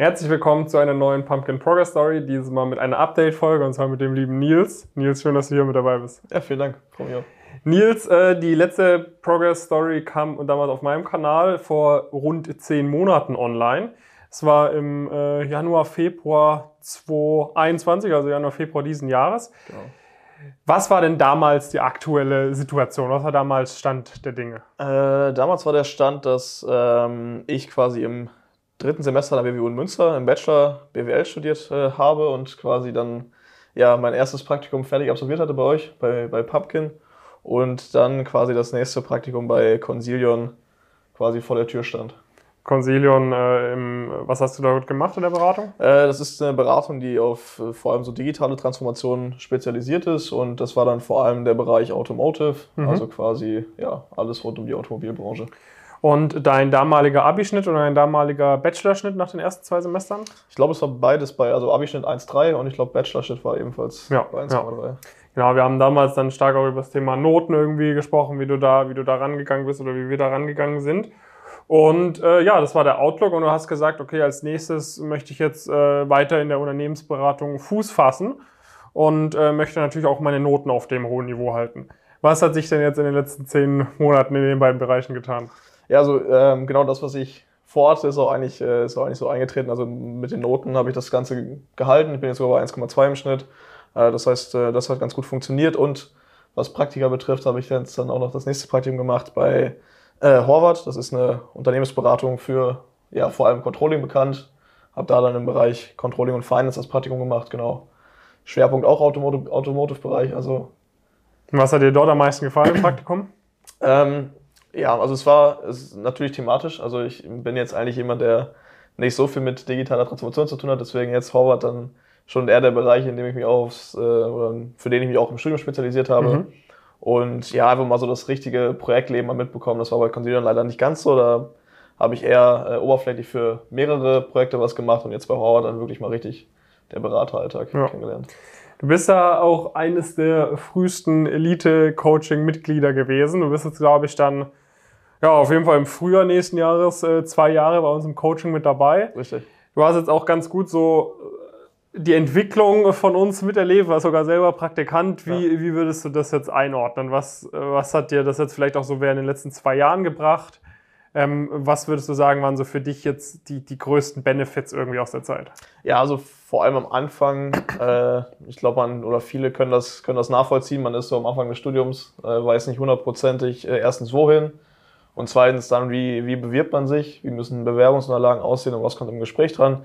Herzlich willkommen zu einer neuen Pumpkin Progress Story, dieses Mal mit einer Update-Folge und zwar mit dem lieben Nils. Nils, schön, dass du hier mit dabei bist. Ja, vielen Dank. Komm hier. Nils, äh, die letzte Progress Story kam damals auf meinem Kanal vor rund zehn Monaten online. Es war im äh, Januar, Februar 2021, also Januar, Februar diesen Jahres. Genau. Was war denn damals die aktuelle Situation? Was war damals Stand der Dinge? Äh, damals war der Stand, dass ähm, ich quasi im dritten Semester an der BWU in Münster im Bachelor BWL studiert äh, habe und quasi dann ja mein erstes Praktikum fertig absolviert hatte bei euch, bei, bei Pumpkin und dann quasi das nächste Praktikum bei Consilion quasi vor der Tür stand. Consilion, äh, im, was hast du dort gemacht in der Beratung? Äh, das ist eine Beratung, die auf äh, vor allem so digitale Transformationen spezialisiert ist und das war dann vor allem der Bereich Automotive, Mhm. also quasi ja alles rund um die Automobilbranche. Und dein damaliger Abischnitt oder dein damaliger Bachelorschnitt nach den ersten zwei Semestern? Ich glaube, es war beides bei, also Abischnitt 1,3 und ich glaube, Bachelorschnitt war ebenfalls Ja, bei ja. 1,3. Genau, wir haben damals dann stark auch über das Thema Noten irgendwie gesprochen, wie du da, wie du da rangegangen bist oder wie wir da rangegangen sind. Und äh, ja, das war der Outlook und du hast gesagt, okay, als nächstes möchte ich jetzt äh, weiter in der Unternehmensberatung Fuß fassen und äh, möchte natürlich auch meine Noten auf dem hohen Niveau halten. Was hat sich denn jetzt in den letzten zehn Monaten in den beiden Bereichen getan? Ja, also ähm, genau das, was ich vorhatte, ist auch eigentlich, äh, ist auch eigentlich so eingetreten. Also mit den Noten habe ich das Ganze gehalten. Ich bin jetzt sogar bei 1,2 im Schnitt. Äh, das heißt, äh, das hat ganz gut funktioniert. Und was Praktika betrifft, habe ich dann, jetzt dann auch noch das nächste Praktikum gemacht bei äh, Horvath. Das ist eine Unternehmensberatung für ja, vor allem Controlling bekannt. Habe da dann im Bereich Controlling und Finance das Praktikum gemacht, genau. Schwerpunkt auch Automotive- Automotive-Bereich. Also Was hat dir dort am meisten gefallen im Praktikum? ähm, ja, also es war es ist natürlich thematisch. Also ich bin jetzt eigentlich jemand, der nicht so viel mit digitaler Transformation zu tun hat. Deswegen jetzt Horvath dann schon eher der Bereich, in dem ich mich auch aufs, äh, oder für den ich mich auch im Studium spezialisiert habe. Mhm. Und ja, einfach mal so das richtige Projektleben mal mitbekommen. Das war bei Consilion leider nicht ganz so. Da habe ich eher äh, oberflächlich für mehrere Projekte was gemacht und jetzt bei Horvath dann wirklich mal richtig der Berateralltag Ja. kennengelernt. Du bist ja auch eines der frühesten Elite-Coaching-Mitglieder gewesen. Du bist jetzt, glaube ich, dann ja, auf jeden Fall im Frühjahr nächsten Jahres äh, zwei Jahre bei uns im Coaching mit dabei. Richtig. Du hast jetzt auch ganz gut so äh, die Entwicklung von uns miterlebt, warst sogar selber Praktikant. Wie, wie würdest du das jetzt einordnen? Was, äh, was hat dir das jetzt vielleicht auch so während den letzten zwei Jahren gebracht? Ähm, was würdest du sagen, waren so für dich jetzt die, die größten Benefits irgendwie aus der Zeit? Ja, also vor allem am Anfang, äh, ich glaube, man oder viele können das, können das nachvollziehen. Man ist so am Anfang des Studiums, äh, weiß nicht hundertprozentig äh, erstens wohin und zweitens dann, wie, wie bewirbt man sich, wie müssen Bewerbungsunterlagen aussehen? Und was kommt im Gespräch dran.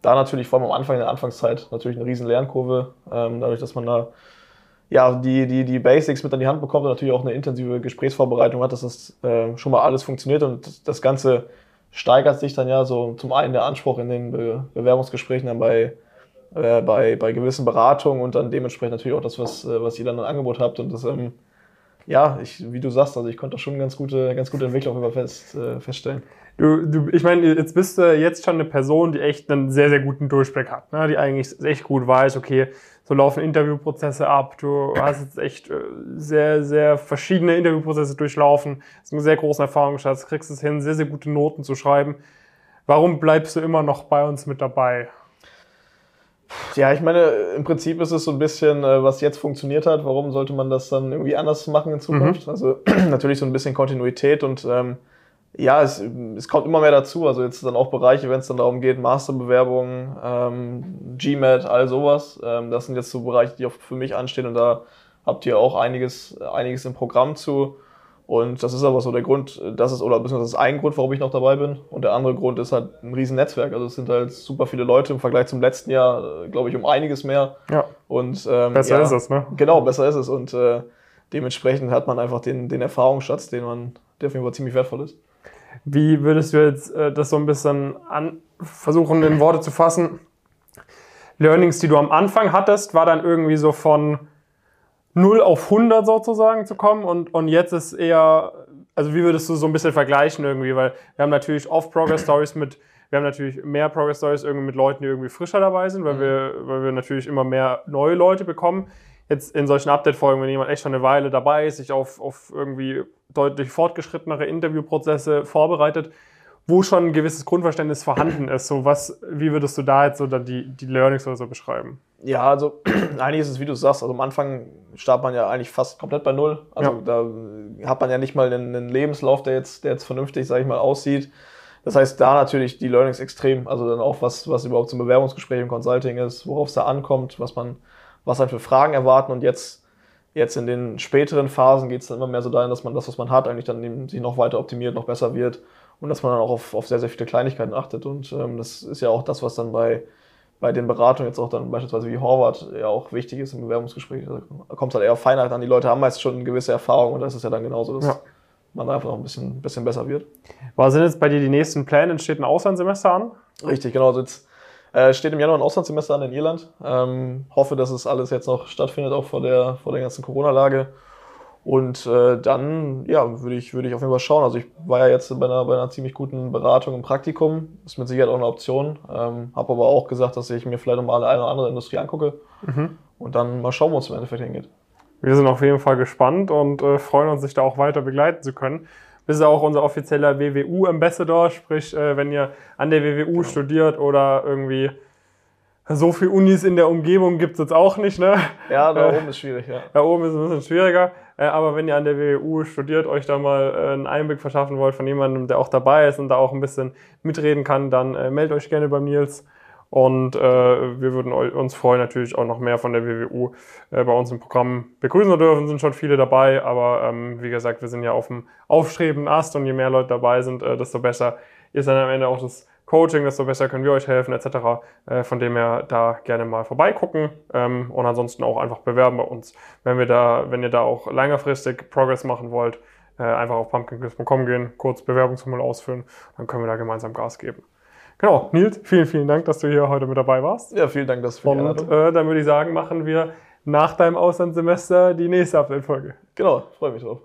Da natürlich vor allem am Anfang in der Anfangszeit natürlich eine riesen Lernkurve, ähm, dadurch, dass man da ja, die, die, die Basics mit an die Hand bekommt und natürlich auch eine intensive Gesprächsvorbereitung hat, dass das äh, schon mal alles funktioniert. Und das Ganze steigert sich dann ja so zum einen der Anspruch in den Be Bewerbungsgesprächen dann bei, äh, bei, bei gewissen Beratungen und dann dementsprechend natürlich auch das, was, äh, was ihr dann im Angebot habt. Und das, ähm, ja, ich, wie du sagst, also ich konnte da schon ganz gute, ganz gute Entwicklung über fest, äh, feststellen. Du, du, ich meine, jetzt bist du jetzt schon eine Person, die echt einen sehr, sehr guten Durchblick hat, ne? die eigentlich echt gut weiß, okay, so laufen Interviewprozesse ab, du hast jetzt echt äh, sehr, sehr verschiedene Interviewprozesse durchlaufen, hast einen sehr großen Erfahrungsschatz, kriegst es hin, sehr, sehr gute Noten zu schreiben. Warum bleibst du immer noch bei uns mit dabei? Ja, ich meine, im Prinzip ist es so ein bisschen, äh, was jetzt funktioniert hat. Warum sollte man das dann irgendwie anders machen in Zukunft? Also natürlich so ein bisschen Kontinuität und ähm, ja, es, es kommt immer mehr dazu. Also jetzt dann auch Bereiche, wenn es dann darum geht, Masterbewerbungen, ähm, GMAT, all sowas. Ähm, das sind jetzt so Bereiche, die auch für mich anstehen und da habt ihr auch einiges, einiges im Programm zu. Und das ist aber so der Grund, das ist, oder beziehungsweise das ist ein Grund, warum ich noch dabei bin. Und der andere Grund ist halt ein riesen Netzwerk. Also es sind halt super viele Leute im Vergleich zum letzten Jahr, äh, glaube ich, um einiges mehr. Ja, Und ähm, besser ja, ist es, ne? Genau, besser ist es. Und äh, dementsprechend hat man einfach den, den Erfahrungsschatz, den man, der auf jeden Fall ziemlich wertvoll ist. Wie würdest du jetzt äh, das so ein bisschen an, versuchen, in Worte zu fassen? Learnings, die du am Anfang hattest, war dann irgendwie so von 0 auf 100 sozusagen zu kommen und, und jetzt ist eher, also wie würdest du so ein bisschen vergleichen irgendwie, weil wir haben natürlich oft Progress Stories mit, wir haben natürlich mehr Progress Stories irgendwie mit Leuten, die irgendwie frischer dabei sind, weil, Mhm. wir, weil wir natürlich immer mehr neue Leute bekommen. Jetzt in solchen Update-Folgen, wenn jemand echt schon eine Weile dabei ist, sich auf, auf irgendwie deutlich fortgeschrittenere Interviewprozesse vorbereitet, wo schon ein gewisses Grundverständnis vorhanden ist. So was, wie würdest du da jetzt so dann die, die Learnings oder so beschreiben? Ja, also eigentlich ist es, wie du sagst, also am Anfang startet man ja eigentlich fast komplett bei Null. Also Ja. da hat man ja nicht mal einen, einen Lebenslauf, der jetzt, der jetzt vernünftig, sage ich mal, aussieht. Das heißt, da natürlich die Learnings extrem, also dann auch was, was überhaupt zum Bewerbungsgespräch im Consulting ist, worauf es da ankommt, was man, was einen für Fragen erwarten und jetzt, jetzt in den späteren Phasen geht es dann immer mehr so dahin, dass man das, was man hat, eigentlich dann eben sich noch weiter optimiert, noch besser wird und dass man dann auch auf, auf sehr, sehr viele Kleinigkeiten achtet und ähm, das ist ja auch das, was dann bei, bei den Beratungen jetzt auch dann beispielsweise wie Horvath ja auch wichtig ist im Bewerbungsgespräch. Da kommt es halt eher auf Feinheit an. Die Leute haben meist schon eine gewisse Erfahrung und das ist ja dann genauso, dass Ja. man einfach noch ein bisschen, bisschen besser wird. Was sind jetzt bei dir die nächsten Pläne? Entsteht ein Auslandssemester an? Richtig, genau. Also jetzt äh, steht im Januar ein Auslandssemester an in Irland. Ähm, hoffe, dass es alles jetzt noch stattfindet, auch vor der, vor der ganzen Corona-Lage. Und äh, dann, ja, würde ich, würde ich auf jeden Fall schauen. Also ich war ja jetzt bei einer, bei einer ziemlich guten Beratung im Praktikum. Ist mit Sicherheit auch eine Option. Ähm, Habe aber auch gesagt, dass ich mir vielleicht noch mal eine oder andere Industrie angucke. Und dann mal schauen, wo es im Endeffekt hingeht. Wir sind auf jeden Fall gespannt und äh, freuen uns, sich da auch weiter begleiten zu können. Bist ja auch unser offizieller WWU-Ambassador, sprich, äh, wenn ihr an der WWU studiert oder irgendwie so viele Unis in der Umgebung gibt es jetzt auch nicht, ne? Ja, da Äh, oben ist schwierig, ja. Da oben ist es ein bisschen schwieriger, aber wenn ihr an der WWU studiert, euch da mal äh, einen Einblick verschaffen wollt von jemandem, der auch dabei ist und da auch ein bisschen mitreden kann, dann äh, meldet euch gerne beim Nils. Und äh, wir würden uns freuen, natürlich auch noch mehr von der WWU äh, bei uns im Programm begrüßen zu dürfen. Sind schon viele dabei, aber ähm, wie gesagt, wir sind ja auf dem aufstrebenden Ast und je mehr Leute dabei sind, äh, desto besser ist dann am Ende auch das Coaching, desto besser können wir euch helfen, etc. Äh, von dem her da gerne mal vorbeigucken ähm, und ansonsten auch einfach bewerben bei uns. Wenn wir da, wenn ihr da auch längerfristig Progress machen wollt, äh, einfach auf pumpkinquiz.com gehen, kurz Bewerbungsformular ausfüllen, dann können wir da gemeinsam Gas geben. Genau, Nils, vielen, vielen Dank, dass du hier heute mit dabei warst. Ja, vielen Dank dass die Und äh, dann würde ich sagen, machen wir nach deinem Auslandssemester die nächste Update-Folge. Genau, freue mich drauf.